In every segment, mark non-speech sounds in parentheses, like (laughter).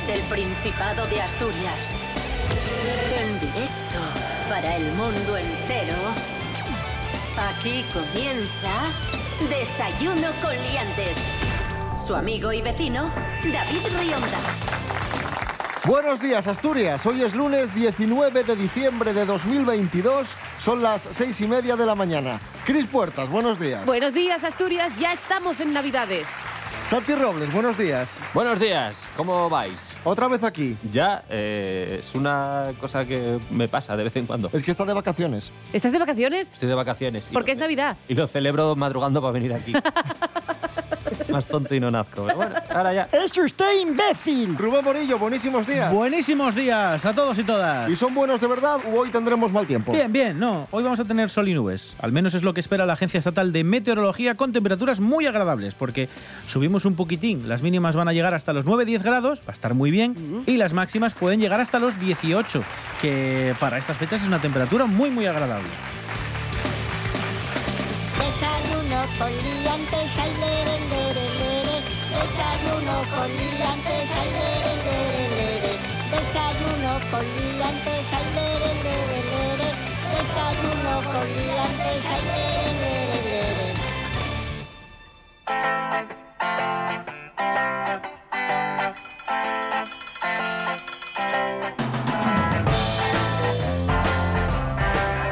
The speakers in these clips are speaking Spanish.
desde el Principado de Asturias. En directo para el mundo entero. Aquí comienza Desayuno con Liantes. Su amigo y vecino, David Rionda. Buenos días, Asturias. Hoy es lunes 19 de diciembre de 2022. Son las seis y media de la mañana. Cris Puertas, buenos días. Buenos días, Asturias. Ya estamos en Navidades. Santi Robles, buenos días. Buenos días, ¿cómo vais? Otra vez aquí. Ya, eh, es una cosa que me pasa de vez en cuando. Es que está de vacaciones. ¿Estás de vacaciones? Estoy de vacaciones. y Porque lo es Navidad. Y lo celebro madrugando para venir aquí. (laughs) Más tonto y no nazco. Pero bueno, ahora ya. ¡Es usted imbécil! Rubén Morillo, buenísimos días. Buenísimos días a todos y todas. ¿Y son buenos de verdad o hoy tendremos mal tiempo? Bien, bien, no. Hoy vamos a tener sol y nubes. Al menos es lo que espera la Agencia Estatal de Meteorología con temperaturas muy agradables, porque subimos un poquitín. Las mínimas van a llegar hasta los 9-10 grados, va a estar muy bien, y las máximas pueden llegar hasta los 18, que para estas fechas es una temperatura muy, muy agradable. Con liantes, ay, lere, lere, lere. Desayuno con liantes, ay, lere, lere, lere. Desayuno con liantes, ay, lere, lere, lere. Desayuno con liantes, ay, lere, lere, lere.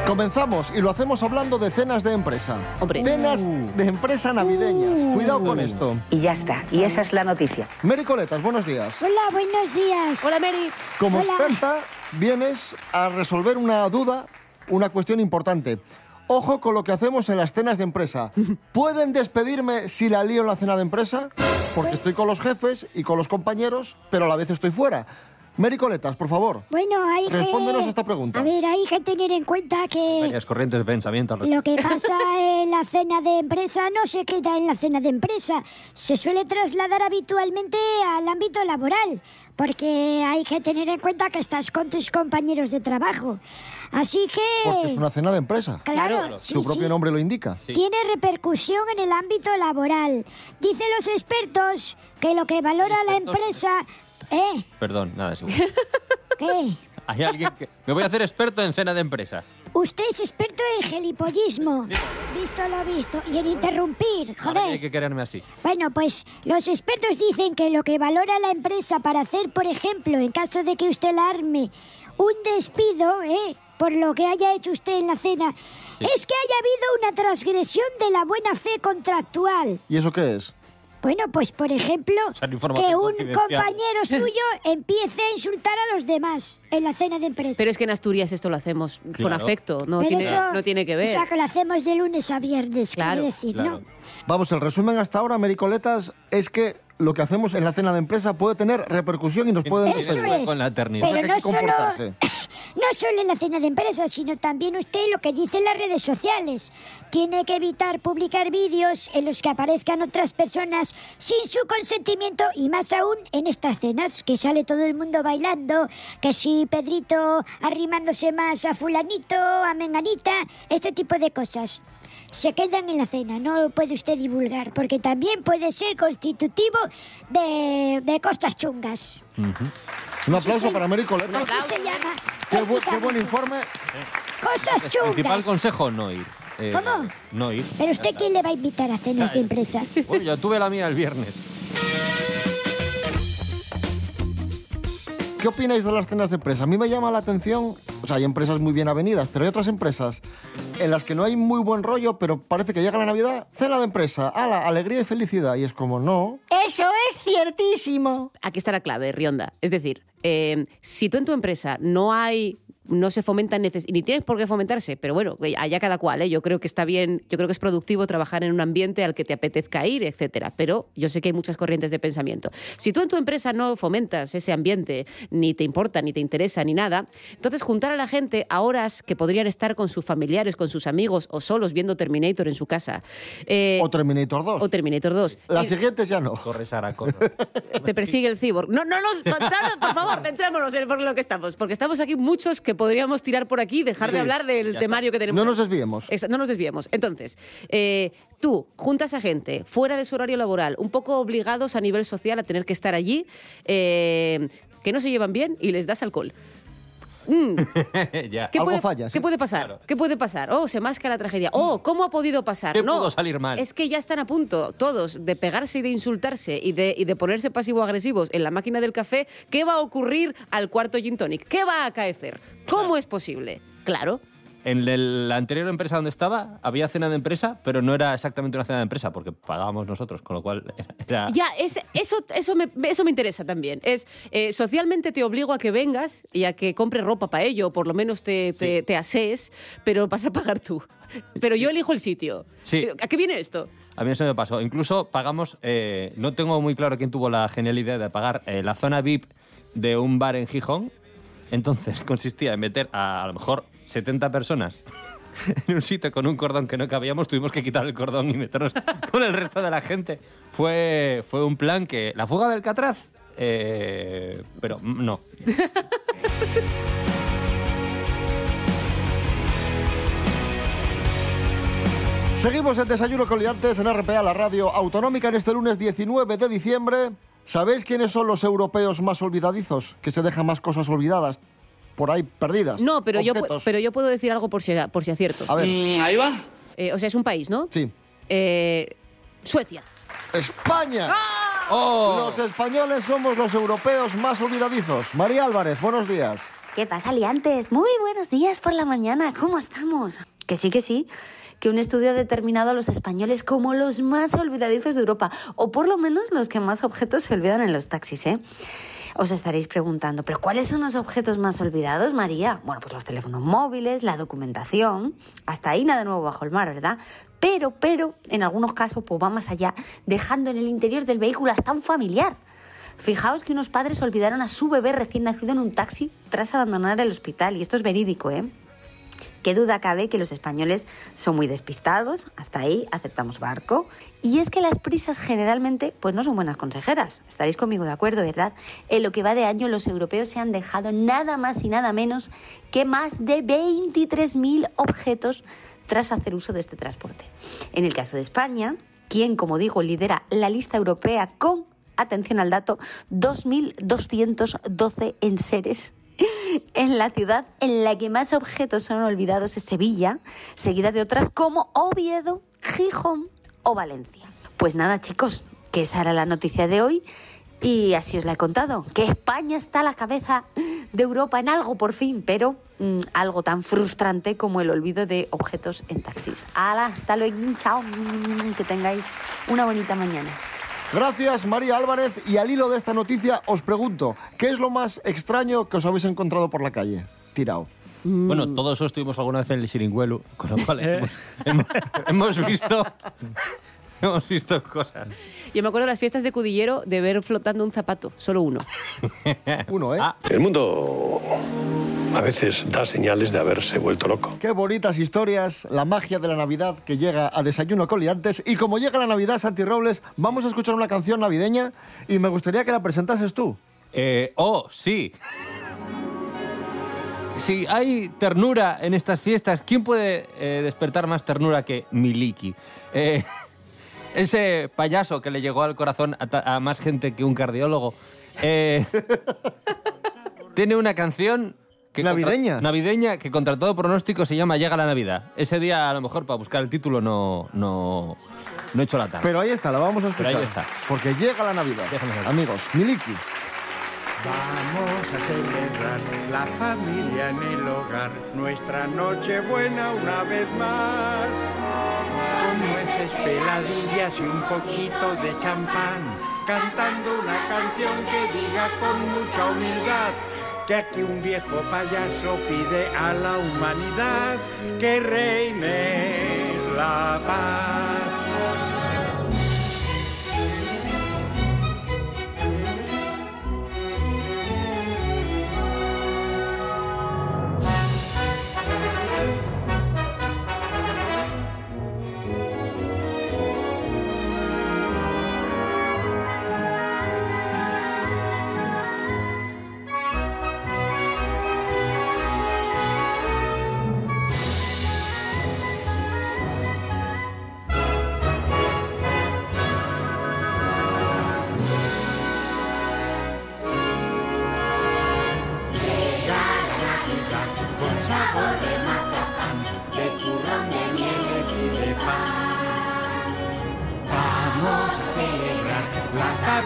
Comenzamos y lo hacemos hablando de cenas de empresa. Hombre. Cenas de empresa navideñas. Cuidado con esto. Y ya está. Y esa es la noticia. Mary Coletas, buenos días. Hola, buenos días. Hola, Mary. Como Hola. experta, vienes a resolver una duda, una cuestión importante. Ojo con lo que hacemos en las cenas de empresa. (laughs) ¿Pueden despedirme si la lío en la cena de empresa? Porque estoy con los jefes y con los compañeros, pero a la vez estoy fuera. Mary Coletas, por favor. Bueno, hay que... Respóndenos esta pregunta. A ver, hay que tener en cuenta que Varias corrientes de pensamiento. lo que pasa (laughs) en la cena de empresa no se queda en la cena de empresa. Se suele trasladar habitualmente al ámbito laboral, porque hay que tener en cuenta que estás con tus compañeros de trabajo. Así que... Porque es una cena de empresa. Claro, Claro. sí, Su propio sí. nombre lo indica. Sí. Tiene repercusión en el ámbito laboral. Dicen los expertos que lo que valora la empresa... ¿Eh? Perdón, nada, es igual. (laughs) ¿Qué? Hay alguien que... Me voy a hacer experto en cena de empresa. Usted es experto en gelipollismo. Visto lo visto. Y en interrumpir, Ahora hay joder. que quererme así. Bueno, pues los expertos dicen que lo que valora la empresa para hacer, por ejemplo, en caso de que usted la arme, un despido, ¿eh? Por lo que haya hecho usted en la cena, es que haya habido una transgresión de la buena fe contractual. ¿Y eso qué es? Bueno, pues por ejemplo, (laughs) que un compañero (laughs) suyo empiece a insultar a los demás en la cena de empresa. Pero es que en Asturias esto lo hacemos con afecto, no Pero tiene, eso- no tiene que O ver. sea, que lo hacemos de lunes a viernes, Claro, quiero decir, claro. ¿no? Vamos, el resumen hasta ahora, Mary Coletas, es que lo que hacemos en la cena de empresa puede tener repercusión y nos pueden Eso es. con la eternidad. Pero no solo, (coughs) no solo en la cena de empresa, sino también usted lo que dice en las redes sociales. Tiene que evitar publicar vídeos en los que aparezcan otras personas sin su consentimiento y más aún en estas cenas, que sale todo el mundo bailando, que si Pedrito arrimándose más a fulanito, a menganita, este tipo de cosas. Se quedan en la cena, no lo puede usted divulgar, porque también puede ser constitutivo de, de cosas chungas. Un aplauso se- para Mary Coletas. Así se llama. Qué, bu- qué buen informe. Cosas Principal chungas. consejo, no ir. Eh, ¿Cómo? No ir. Pero usted quién le va a invitar a cenas de empresa. Uy, yo tuve la mía el viernes. ¿Qué opináis de las cenas de empresa? A mí me llama la atención, o sea, hay empresas muy bien avenidas, pero hay otras empresas en las que no hay muy buen rollo, pero parece que llega la Navidad, cena de empresa, ala, alegría y felicidad. Y es como, no. Eso es ciertísimo. Aquí está la clave, Rionda. Es decir, eh, si tú en tu empresa no hay no se fomenta neces y ni tienes por qué fomentarse, pero bueno, allá cada cual, ¿eh? yo creo que está bien, yo creo que es productivo trabajar en un ambiente al que te apetezca ir, etcétera, pero yo sé que hay muchas corrientes de pensamiento. Si tú en tu empresa no fomentas ese ambiente, ni te importa, ni te interesa, ni nada, entonces juntar a la gente a horas que podrían estar con sus familiares, con sus amigos o solos viendo Terminator en su casa. eh, O Terminator 2. o Terminator 2. Las Y- siguientes ya no. Corre, Sara, corre. te persigue el cyborg. No, no nos, por favor, centrémonos en por lo que estamos, porque estamos aquí muchos que podríamos tirar por aquí, dejar de hablar del temario que tenemos. No nos desviemos. No nos desviemos. Entonces, eh, tú juntas a gente fuera de su horario laboral, un poco obligados a nivel social a tener que estar allí, eh, que no se llevan bien y les das alcohol. Mm, (laughs) ya. ¿Qué, Algo puede, falla, sí. ¿Qué puede pasar? Claro. ¿Qué puede pasar? Oh, se masca la tragedia. Oh, ¿cómo ha podido pasar? ¿Qué no, pudo salir mal? Es que ya están a punto todos de pegarse y de insultarse y de, y de ponerse pasivo-agresivos en la máquina del café. ¿Qué va a ocurrir al cuarto gin tonic? ¿Qué va a acaecer? ¿Cómo es posible? Claro. En la anterior empresa donde estaba había cena de empresa, pero no era exactamente una cena de empresa porque pagábamos nosotros, con lo cual (laughs) era... Ya, es- eso, eso, me, eso me interesa también. Es eh, socialmente te obligo a que vengas y a que compres ropa para ello, o por lo menos te, te, Sí. te asees, pero vas a pagar tú. Pero yo elijo el sitio. Sí. ¿A qué viene esto? A mí eso me pasó. Incluso pagamos, eh, no tengo muy claro quién tuvo la genial idea de pagar eh, la zona VIP de un bar en Gijón. Entonces consistía en meter a, a lo mejor 70 personas (laughs) en un sitio con un cordón que no cabíamos. Tuvimos que quitar el cordón y meternos (laughs) con el resto de la gente. Fue, fue un plan que... La fuga del Catraz, eh, pero mm, no. Seguimos en Desayuno con Liantes en RPA, la radio autonómica, en este lunes 19 de diciembre. ¿Sabéis quiénes son los europeos más olvidadizos? Que se dejan más cosas olvidadas por ahí perdidas. No, pero yo, pu- pero yo puedo decir algo por si, por si acierto. A ver, ahí va. Eh, o sea, es un país, ¿no? sí. Eh, Suecia. ¡España! ¡Oh! Los españoles somos los europeos más olvidadizos. María Álvarez, buenos días. ¿Qué pasa, liantes? Muy buenos días por la mañana. ¿Cómo estamos? Que sí, que sí. Que un estudio ha determinado a los españoles como los más olvidadizos de Europa, o por lo menos los que más objetos se olvidan en los taxis, ¿eh? Os estaréis preguntando, ¿pero cuáles son los objetos más olvidados, María? Bueno, pues los teléfonos móviles, la documentación, hasta ahí nada nuevo bajo el mar, ¿verdad? Pero, pero, en algunos casos, pues va más allá, dejando en el interior del vehículo hasta un familiar. Fijaos que unos padres olvidaron a su bebé recién nacido en un taxi tras abandonar el hospital, y esto es verídico, ¿eh? Qué duda cabe que los españoles son muy despistados, hasta ahí aceptamos barco. Y es que las prisas generalmente pues no son buenas consejeras. Estaréis conmigo de acuerdo, ¿verdad? En lo que va de año los europeos se han dejado nada más y nada menos que más de 23.000 objetos tras hacer uso de este transporte. En el caso de España, quien, como digo, lidera la lista europea con, atención al dato, 2.212 enseres en la ciudad en la que más objetos son olvidados es Sevilla, seguida de otras como Oviedo, Gijón o Valencia. Pues nada, chicos, que esa era la noticia de hoy y así os la he contado, que España está a la cabeza de Europa en algo por fin, pero mm, algo tan frustrante como el olvido de objetos en taxis. ¡Hala! Hasta luego, chao, que tengáis una bonita mañana. Gracias, María Álvarez. Y al hilo de esta noticia os pregunto, ¿qué es lo más extraño que os habéis encontrado por la calle? Tirao. Bueno, todos estuvimos alguna vez en el Siringuelu, con lo cual (laughs) hemos, hemos- hemos visto... (laughs) Hemos visto cosas. Yo me acuerdo de las fiestas de Cudillero de ver flotando un zapato, solo uno. (laughs) Uno, ¿eh? Ah. El mundo a veces da señales de haberse vuelto loco. Qué bonitas historias, la magia de la Navidad que llega a Desayuno con Liantes. Y como llega la Navidad, Santi Robles, vamos a escuchar una canción navideña y me gustaría que la presentases tú. Eh, oh, sí. Si hay ternura en estas fiestas, ¿quién puede eh, despertar más ternura que Miliki? Eh, (laughs) ese payaso que le llegó al corazón a, a más gente que un cardiólogo. eh, (laughs) tiene una canción... Que contra- Navideña. navideña que contra todo pronóstico se llama Llega la Navidad. Ese día, a lo mejor, para buscar el título no, no, no he hecho la tarde. Pero ahí está, la vamos a Pero escuchar. ahí está. Porque llega la Navidad. Déjame ver. Amigos, Miliki. Vamos a celebrar la familia en el hogar, nuestra noche buena una vez más. Con nueces peladillas y un poquito de champán, cantando una canción que diga con mucha humildad que aquí un viejo payaso pide a la humanidad que reine la paz.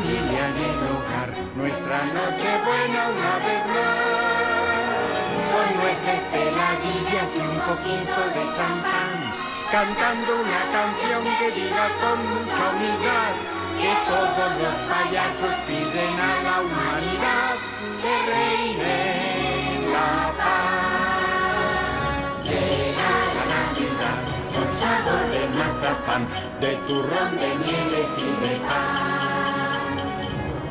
Familia en el hogar, nuestra noche buena una vez más. Con nueces, peladillas y un poquito de champán, cantando una canción que diga con mucha humildad que todos los payasos piden a la humanidad que reine la paz. Llega la Navidad con sabor de mazapán, de turrón, de mieles y de pan.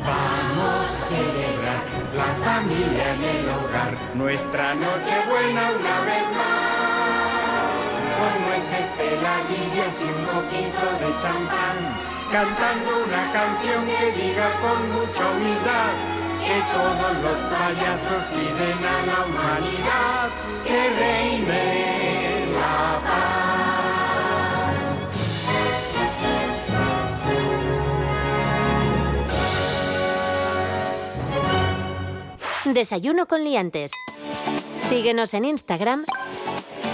Vamos a celebrar la familia en el hogar, nuestra noche buena una vez más. Con nueces, peladillas y un poquito de champán, cantando una canción que diga con mucha humildad que todos los payasos piden a la humanidad que reine Desayuno con liantes. Síguenos en Instagram,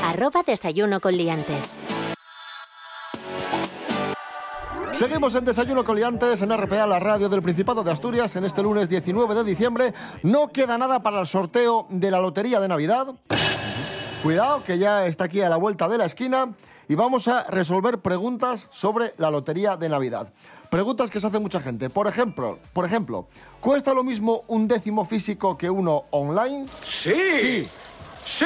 arroba desayuno con liantes. Seguimos en Desayuno Coliantes en RPA, la radio del Principado de Asturias, en este lunes 19 de diciembre. No queda nada para el sorteo de la Lotería de Navidad. Cuidado, que ya está aquí a la vuelta de la esquina y vamos a resolver preguntas sobre la Lotería de Navidad. Preguntas que se hace mucha gente. Por ejemplo, por ejemplo, ¿cuesta lo mismo un décimo físico que uno online? Sí. Sí.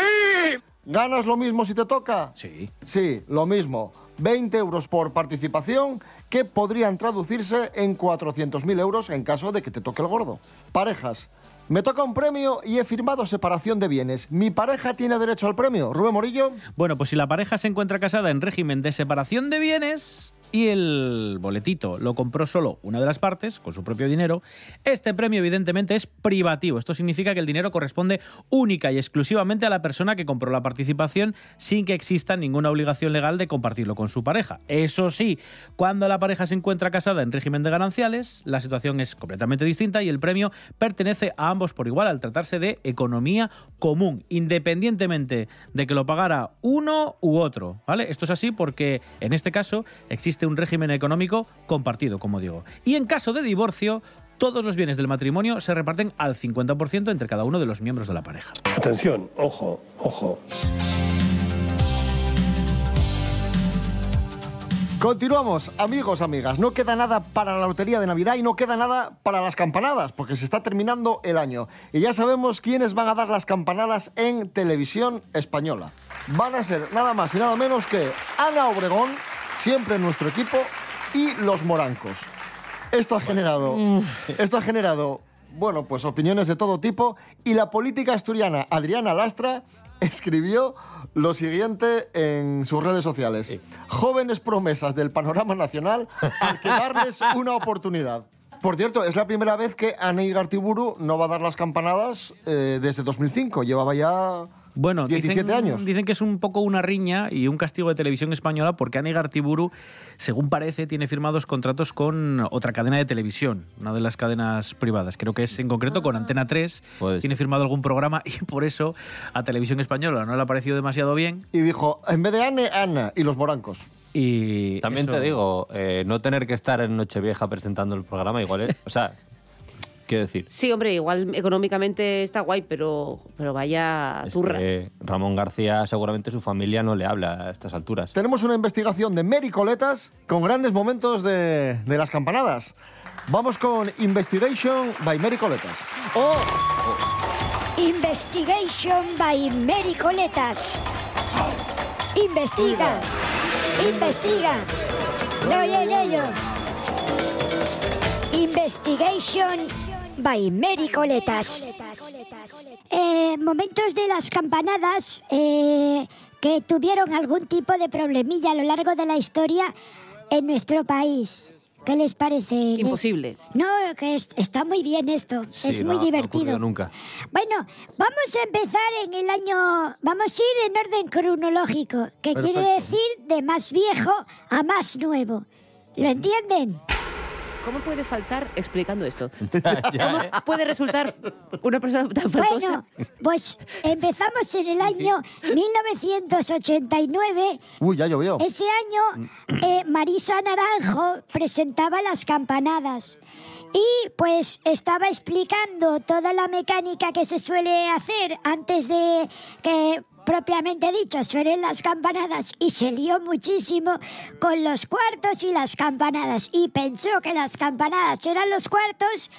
¿Ganas lo mismo si te toca? Sí. Sí, lo mismo. 20 euros por participación que podrían traducirse en 400.000 euros en caso de que te toque el gordo. Parejas. Me toca un premio y he firmado separación de bienes. ¿Mi pareja tiene derecho al premio? Rubén Morillo. Bueno, pues si la pareja se encuentra casada en régimen de separación de bienes y el boletito lo compró solo una de las partes, con su propio dinero, este premio evidentemente es privativo. Esto significa que el dinero corresponde única y exclusivamente a la persona que compró la participación sin que exista ninguna obligación legal de compartirlo con su pareja. Eso sí, cuando la pareja se encuentra casada en régimen de gananciales, la situación es completamente distinta y el premio pertenece a ambos por igual al tratarse de economía común, independientemente de que lo pagara uno u otro. ¿vale? Esto es así porque en este caso existe un régimen económico compartido, como digo. Y en caso de divorcio, todos los bienes del matrimonio se reparten al 50% entre cada uno de los miembros de la pareja. Atención, ojo, ojo. Continuamos, amigos, amigas. No queda nada para la lotería de Navidad y no queda nada para las campanadas, porque se está terminando el año. Y ya sabemos quiénes van a dar las campanadas en televisión española. Van a ser nada más y nada menos que Ana Obregón, siempre en nuestro equipo, y los morancos. Esto ha generado. Esto ha generado. Bueno, pues opiniones de todo tipo. Y la política asturiana Adriana Lastra escribió lo siguiente en sus redes sociales. Jóvenes promesas del panorama nacional al que darles (laughs) una oportunidad. Por cierto, es la primera vez que Ana Igartiburu no va a dar las campanadas eh, desde 2005. Llevaba ya Bueno, 17 dicen, años. Dicen que es un poco una riña y un castigo de televisión española porque Ana Igartiburu, según parece, tiene firmados contratos con otra cadena de televisión, una de las cadenas privadas. Creo que es en concreto con Antena 3. Puede Tiene firmado algún programa y por eso a televisión española no le ha parecido demasiado bien. Y dijo, en vez de Anne, Ana y los morancos. Y También eso- te digo, eh, no tener que estar en Nochevieja presentando el programa, igual es. O sea, quiero decir. Sí, hombre, igual económicamente está guay, pero, pero vaya es turra. que Ramón García seguramente su familia no le habla a estas alturas. Tenemos una investigación de Mary Coletas con grandes momentos de, de las campanadas. Vamos con Investigation by Mary Coletas. ¡Oh! Investigation by Mary Coletas. Investiga. Investiga. Doy en ello. Investigation by Mary Coletas. Eh, momentos de las campanadas eh, que tuvieron algún tipo de problemilla a lo largo de la historia en nuestro país. ¿Qué les parece? ¿Les- Imposible. No, que es- está muy bien esto. Sí, es muy no- divertido. nunca. Bueno, vamos a empezar en el año... Vamos a ir en orden cronológico, que quiere Perfecto. decir de más viejo a más nuevo. ¿Lo entienden? ¿Cómo puede faltar explicando esto? (laughs) ¿Cómo ¿eh? puede resultar una persona tan faltosa? Bueno, pues empezamos en el año 1989. Uy, ya llovió. Ese año eh, Marisa Naranjo presentaba las campanadas. Y pues estaba explicando toda la mecánica que se suele hacer antes de que propiamente dicho suenen las campanadas y se lió muchísimo con los cuartos y las campanadas y pensó que las campanadas eran los cuartos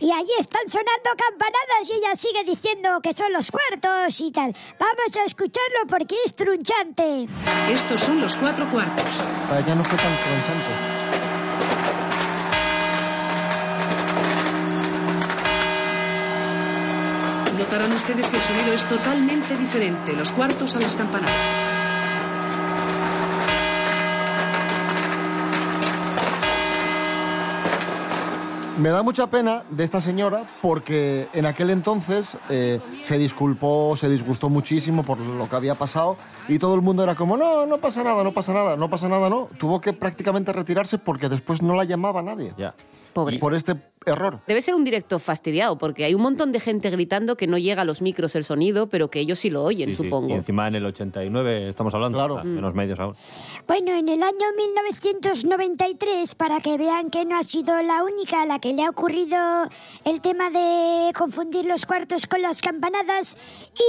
y allí están sonando campanadas y ella sigue diciendo que son los cuartos y tal. Vamos a escucharlo porque es trunchante. Estos son los cuatro cuartos. Ya no fue tan tronchante. Notarán ustedes que el sonido es totalmente diferente, los cuartos a las campanadas. Me da mucha pena de esta señora porque en aquel entonces eh, se disculpó, se disgustó muchísimo por lo que había pasado y todo el mundo era como, no, no pasa nada, no pasa nada, no pasa nada, no. Tuvo que prácticamente retirarse porque después no la llamaba nadie Ya. Pobre. por este error. Debe ser un directo fastidiado, porque hay un montón de gente gritando que no llega a los micros el sonido, pero que ellos sí lo oyen, Sí, sí. supongo. Y encima en el 89 estamos hablando. Claro. Ah, Menos medios aún. Bueno, en el año 1993, para que vean que no ha sido la única a la que le ha ocurrido el tema de confundir los cuartos con las campanadas,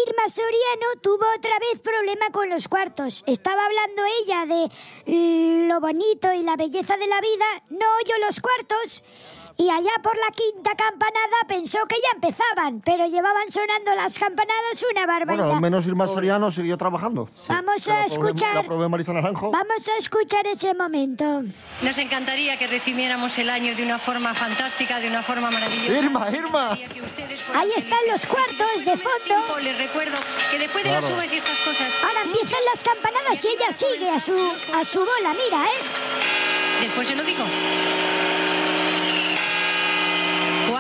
Irma Soriano tuvo otra vez problema con los cuartos. Estaba hablando ella de lo bonito y la belleza de la vida, no oyó los cuartos. Y allá por la quinta campanada pensó que ya empezaban, pero llevaban sonando las campanadas una barbaridad. Bueno, al menos Irma Soriano siguió trabajando. Vamos a la probé- escuchar. La probé Marisa Naranjo. Vamos a escuchar ese momento. Nos encantaría que recibiéramos el año de una forma fantástica, de una forma maravillosa. Irma, Irma. Ahí están los cuartos de fondo. Les recuerdo que después de las uvas y estas cosas. Ahora empiezan las campanadas y ella sigue a su, a su bola, mira, ¿eh? Después se lo digo.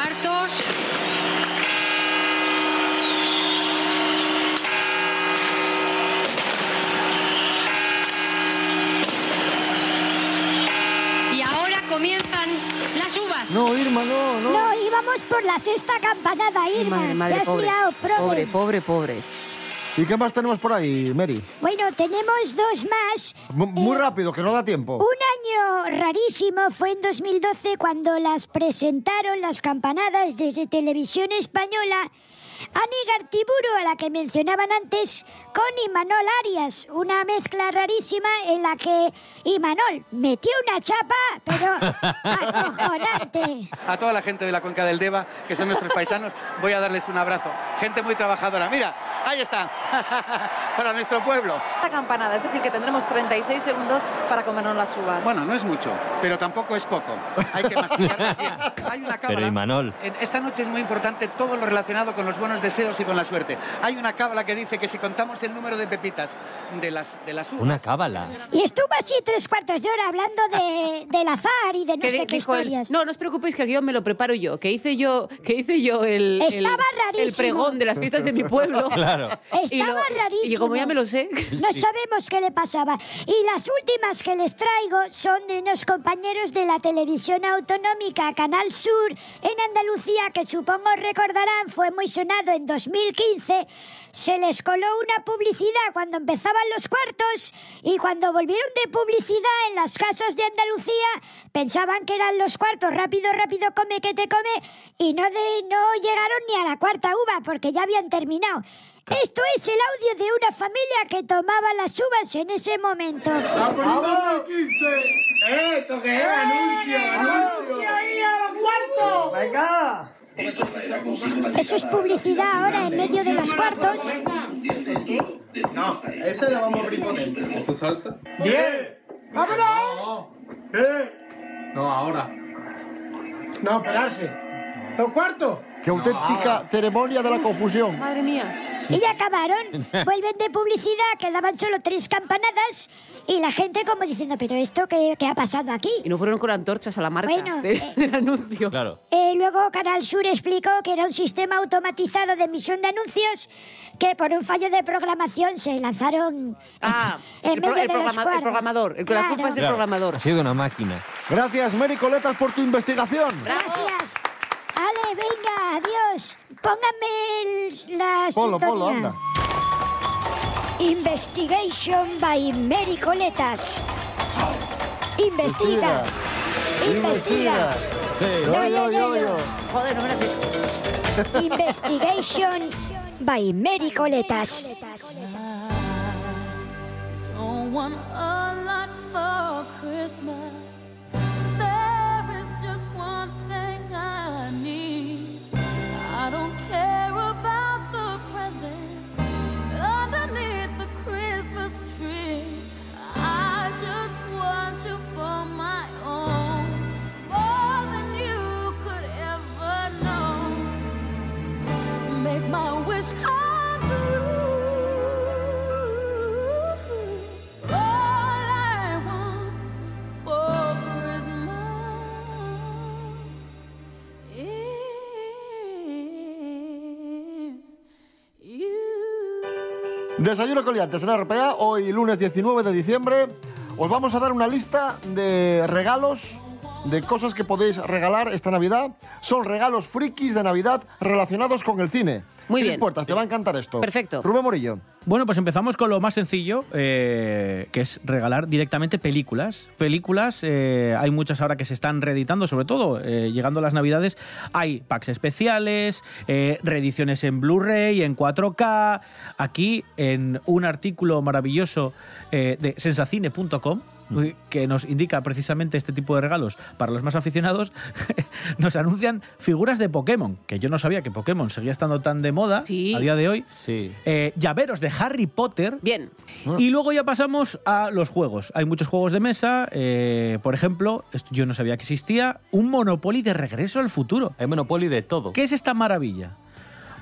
Cuartos. Y ahora comienzan las uvas. No, Irma, no, no. No, íbamos por la sexta campanada, Irma. Madre, madre, Te has pobre. liado. Pobre, pobre, pobre. ¿Y qué más tenemos por ahí, Mary? Bueno, tenemos dos más. M- muy Eh, rápido, que no da tiempo. Un año rarísimo fue en 2012 cuando las presentaron las campanadas desde Televisión Española. Ani Gartiburu, a la que mencionaban antes, con Imanol Arias, una mezcla rarísima en la que Imanol metió una chapa, pero (laughs) acojonante. A toda la gente de la cuenca del Deva, que son nuestros paisanos, voy a darles un abrazo. Gente muy trabajadora. Mira, ahí está. (laughs) Para nuestro pueblo. La campanada, es decir, que tendremos 36 segundos para comernos las uvas. Bueno, no es mucho, pero tampoco es poco. Hay que masticarlas (laughs) bien. Hay una cábala. Pero Imanol. Esta noche es muy importante todo lo relacionado con los buenos deseos y con la suerte. Hay una cábala que dice que si contamos el número de pepitas de las, de las uvas... Una cábala. Y estuvo así tres cuartos de hora hablando de, (laughs) del azar y de no sé qué historias. no, no os preocupéis que el guion me lo preparo yo, que hice yo, que hice yo el, el- Estaba el, rarísimo. pregón de las fiestas de mi pueblo. (laughs) Claro. Y lo- Estaba rarísimo. Y como ya me lo sé. No sabemos qué le pasaba. Y las últimas que les traigo son de unos compañeros de la televisión autonómica Canal Sur en Andalucía, que supongo recordarán fue muy en 2015. Se les coló una publicidad cuando empezaban los cuartos y cuando volvieron de publicidad en las casas de Andalucía pensaban que eran los cuartos rápido, rápido, come que te come y no, de, no llegaron ni a la cuarta uva porque ya habían terminado. Esto es el audio de una familia que tomaba las uvas en ese momento. ¡Esto que es! ¡Anuncio! ¡Anuncio ahí a los cuartos! ¡Venga! Eso es publicidad ahora en medio de los cuartos. No, esa la vamos a abrir por dentro. ¿Esto salta? ¡Diez! ¡Vámonos! ¿Qué? No, ahora. No, esperarse. ¿Los cuartos? ¡Qué auténtica ceremonia de la confusión! Madre mía. Y ya acabaron. (laughs) Vuelven de publicidad, quedaban solo tres campanadas y la gente como diciendo, pero esto qué, qué ha pasado aquí? Y no fueron con antorchas a la marca Bueno, de- eh. del anuncio. Claro. Eh, luego Canal Sur explicó que era un sistema automatizado de emisión de anuncios que por un fallo de programación se lanzaron Ah, en el, pro- medio el de programa- el cuadros. programador. El que la culpa es del Claro. programador. Ha sido una máquina. Gracias, Mary Coletas, por tu investigación. Gracias. Venga, adiós. Póngame el- la Polo, polo, sintonía. anda. Investigation by Mary Coletas. Investiga. Investiga. Yo, yo, yo, yo. Joder, no me. Investigation by Mary Coletas. Don't want a lot for Christmas. Desayuno coliantes en RPA, hoy lunes 19 de diciembre. Os vamos a dar una lista de regalos, de cosas que podéis regalar esta Navidad. Son regalos frikis de Navidad relacionados con el cine. Muy Cris bien. Puertas, te va a encantar esto. Perfecto. Rubén Morillo. Bueno, pues empezamos con lo más sencillo, eh, que es regalar directamente películas. Películas, eh, hay muchas ahora que se están reeditando, sobre todo eh, llegando las Navidades. Hay packs especiales, eh, reediciones en Blu-ray, en 4K. Aquí, en un artículo maravilloso de sensacine.com, que nos indica precisamente este tipo de regalos para los más aficionados, (laughs) nos anuncian figuras de Pokémon, que yo no sabía que Pokémon seguía estando tan de moda a día de hoy. Sí. Eh, llaveros de Harry Potter. Bien. Y luego ya pasamos a los juegos. Hay muchos juegos de mesa. eh, por ejemplo, esto yo no sabía que existía, un Monopoly de regreso al futuro. Hay Monopoly de todo. ¿Qué es esta maravilla?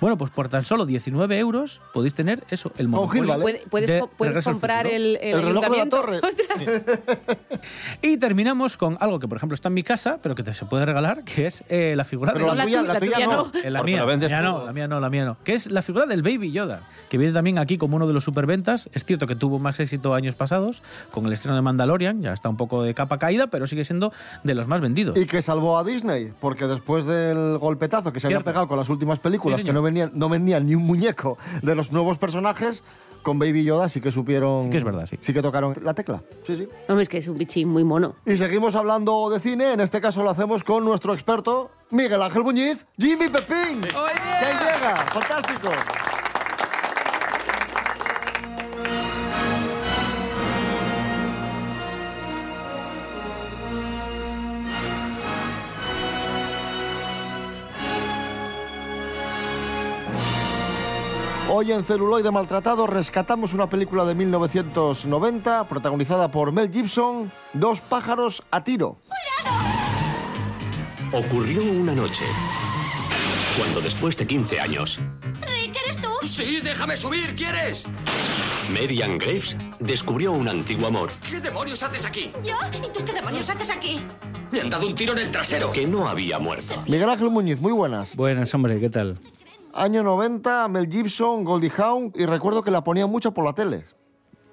Bueno, pues por tan solo 19 euros podéis tener eso, el Monopoly. Puede- Puedes, de puedes comprar Futuro. el, el, ayuntamiento. (laughs) Ostras. (laughs) Y terminamos con algo que, por ejemplo, está en mi casa, pero que te se puede regalar, que es eh, la figura Pero de la tuya- la tuya no. Eh, la mía, la mía no, la mía no, la mía no. Que es la figura del Baby Yoda, que viene también aquí como uno de los superventas. Es cierto que tuvo más éxito años pasados con el estreno de Mandalorian, ya está un poco de capa caída, pero sigue siendo de los más vendidos. Y que salvó a Disney, porque después del golpetazo que se había Cierto. pegado con las últimas películas, Sí, que no no vendían ni un muñeco de los nuevos personajes, con Baby Yoda sí que supieron. Sí que es verdad, sí. Sí que tocaron la tecla. Sí, sí. Hombre, es que es un bichín muy mono. Y seguimos hablando de cine, en este caso lo hacemos con nuestro experto, Miguel Ángel Muñiz, Jimmy Pepín. ¡Que llega! ¡Fantástico! Hoy en Celuloide Maltratado rescatamos una película de 1990 protagonizada por Mel Gibson, Dos pájaros a tiro. Ocurrió una noche, cuando después de 15 años, Rick, ¿eres tú? Sí, déjame subir, ¿quieres? Marian Graves descubrió un antiguo amor ¿Qué demonios haces aquí? ¿Yo? ¿Y tú qué demonios haces aquí? Me han dado un tiro en el trasero. que no había muerto. Miguel Ángel Muñiz, muy buenas. Buenas, hombre, ¿qué tal? Año 90, Mel Gibson, Goldie Hawn, y recuerdo que la ponían mucho por la tele.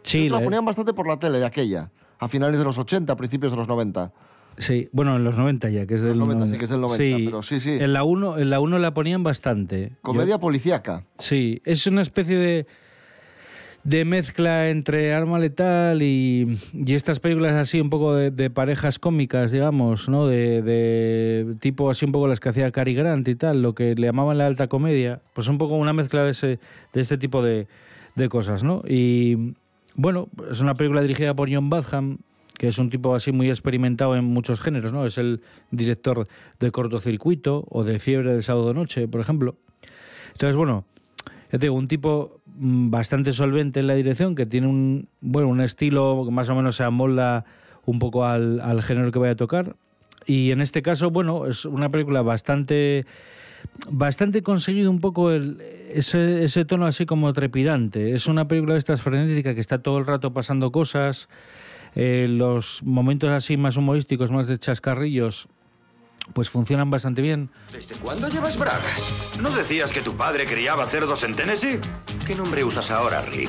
Sí, la ponían bastante por la tele de aquella, a finales de los 80, principios de los 90. sí, bueno, en los 90 ya, que es del 90, sí que es del 90, pero sí, sí. En la 1 en la la ponían bastante. Comedia Yo- policíaca. sí, es una especie de de mezcla entre Arma Letal y, y estas películas así un poco de, de parejas cómicas, digamos, ¿no? De, de tipo así un poco las que hacía Cary Grant y tal, lo que le llamaban la alta comedia, pues un poco una mezcla de, ese, de este tipo de, de cosas, ¿no? Y bueno, es una película dirigida por John Badham, que es un tipo así muy experimentado en muchos géneros, ¿no? Es el director de Cortocircuito o de Fiebre del Sábado Noche, por ejemplo. Entonces, bueno, ya digo, un tipo bastante solvente en la dirección, que tiene un, bueno, un estilo que más o menos se amolda un poco al, al género que vaya a tocar. Y en este caso, bueno, es una película bastante bastante conseguido un poco el- ese, ese tono así como trepidante. Es una película de estas frenética que está todo el rato pasando cosas. eh, los momentos así más humorísticos, más de chascarrillos, pues funcionan bastante bien. ¿Desde cuándo llevas bragas? ¿No decías que tu padre criaba cerdos en Tennessee? ¿Qué nombre usas ahora, Rick?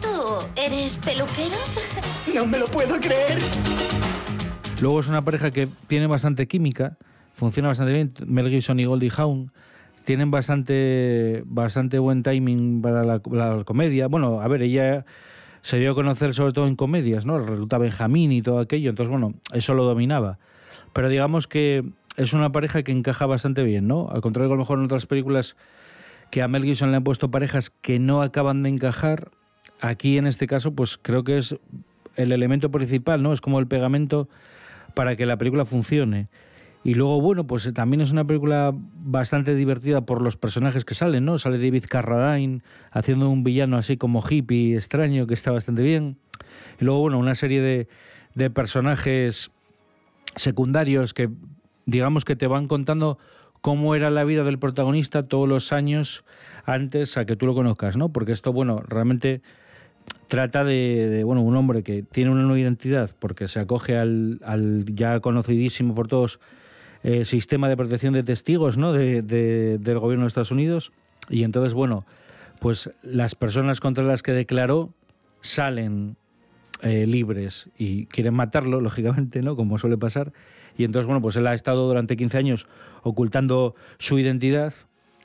¿Tú eres peluquero? (laughs) No me lo puedo creer. Luego es una pareja que tiene bastante química, funciona bastante bien. Mel Gibson y Goldie Hawn tienen bastante, bastante buen timing para la, la comedia. Bueno, a ver, ella se dio a conocer sobre todo en comedias, ¿no? Resulta Benjamín y todo aquello, entonces, bueno, eso lo dominaba. Pero digamos que es una pareja que encaja bastante bien, ¿no? Al contrario que a lo mejor en otras películas que a Mel Gibson le han puesto parejas que no acaban de encajar, aquí en este caso, pues creo que es el elemento principal, ¿no? Es como el pegamento para que la película funcione. Y luego, bueno, pues también es una película bastante divertida por los personajes que salen, ¿no? Sale David Carradine haciendo un villano así como hippie extraño, que está bastante bien. Y luego, bueno, una serie de, de personajes secundarios que, digamos, que te van contando cómo era la vida del protagonista todos los años antes a que tú lo conozcas, ¿no? Porque esto, bueno, realmente trata de, de, bueno, un hombre que tiene una nueva identidad porque se acoge al, al ya conocidísimo por todos eh, sistema de protección de testigos ¿no? de, de- del gobierno de Estados Unidos. Y entonces, bueno, pues las personas contra las que declaró salen eh, libres y quieren matarlo, (laughs) lógicamente, ¿no? Como suele pasar. Y entonces, bueno, pues él ha estado durante 15 años ocultando su identidad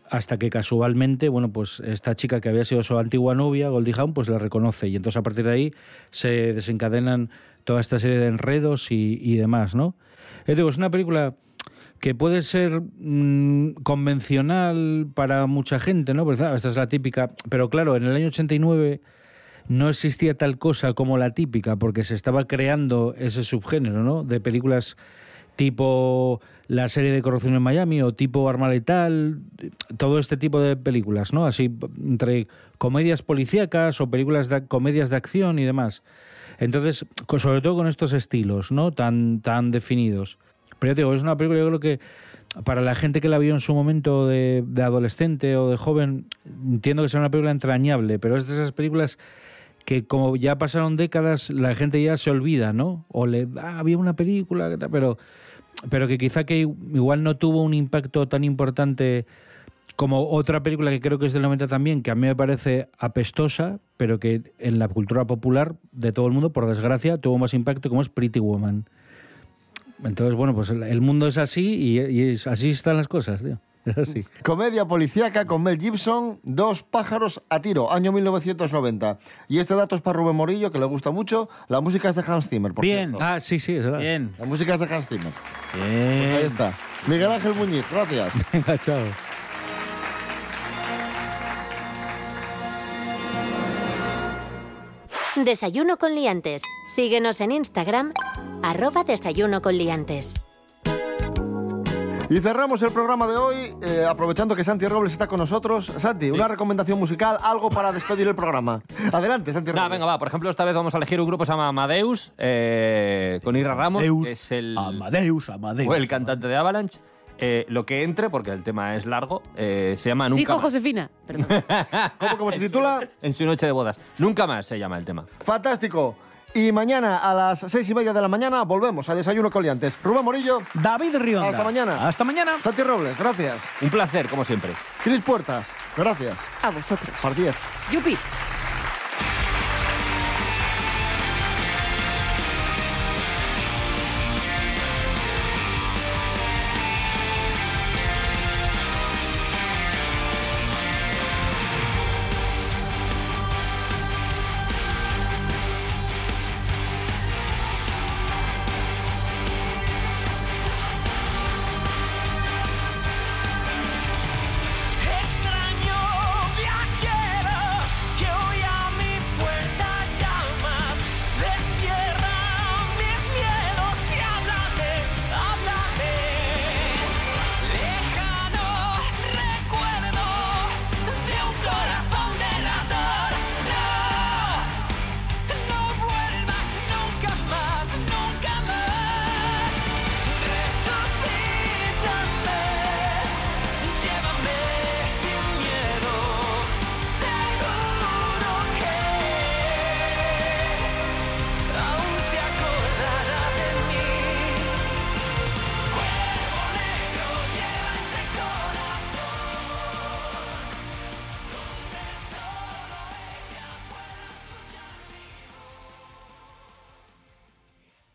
hasta que casualmente, bueno, pues esta chica que había sido su antigua novia, Goldie Hawn, pues la reconoce. Y entonces a partir de ahí se desencadenan toda esta serie de enredos y, demás, ¿no? Digo, es una película que puede ser mm, convencional para mucha gente, ¿no? Pues, esta es la típica. Pero claro, en el año 89 no existía tal cosa como la típica, porque se estaba creando ese subgénero, ¿no? De películas tipo la serie de corrupción en Miami o tipo Arma Letal, todo este tipo de películas, ¿no? Así entre comedias policíacas o películas de comedias de acción y demás. Entonces, sobre todo con estos estilos, ¿no? Tan tan definidos. Pero te digo, es una película yo creo que para la gente que la vio en su momento de, de adolescente o de joven, entiendo que sea una película entrañable, pero es de esas películas que como ya pasaron décadas, la gente ya se olvida, ¿no? O le, ah, había una película, que tal", pero, pero que quizá que igual no tuvo un impacto tan importante como otra película que creo que es del 90 también, que a mí me parece apestosa, pero que en la cultura popular de todo el mundo, por desgracia, tuvo más impacto, como es Pretty Woman. Entonces, bueno, pues el, mundo es así y, y es- así están las cosas, tío. Es así. (laughs) Comedia policíaca con Mel Gibson, Dos pájaros a tiro, año 1990. Y este dato es para Rubén Morillo, que le gusta mucho. La música es de Hans Zimmer, por Bien. cierto. Ah, sí, sí, es verdad. Bien. La música es de Hans Zimmer. Bien. Pues ahí está. Miguel Ángel Muñiz, gracias. (laughs) Venga, chao. Desayuno con liantes. Síguenos en Instagram, arroba desayuno con liantes. Y cerramos el programa de hoy eh, aprovechando que Santi Robles está con nosotros. Santi, una recomendación musical, algo para despedir el programa. Adelante, Santi Robles. Nada, venga, va. Por ejemplo, esta vez vamos a elegir un grupo que se llama Amadeus, eh, con Ira Ramos, Amadeus, que es el, Amadeus, Amadeus. o el cantante de Avalanche. Eh, lo que entre, porque el tema es largo, eh, se llama Nunca Dijo más. Josefina. Perdón. (laughs) ¿Cómo, cómo se titula? En su noche de bodas. Nunca más se llama el tema. Fantástico. Y mañana a las seis y media de la mañana volvemos a Desayuno Coliantes. Rubén Morillo, David Rionda. Hasta mañana. Hasta mañana. Santi Robles, gracias. Un placer, como siempre. Cris Puertas, gracias. A vosotros. Par 10. Yupi.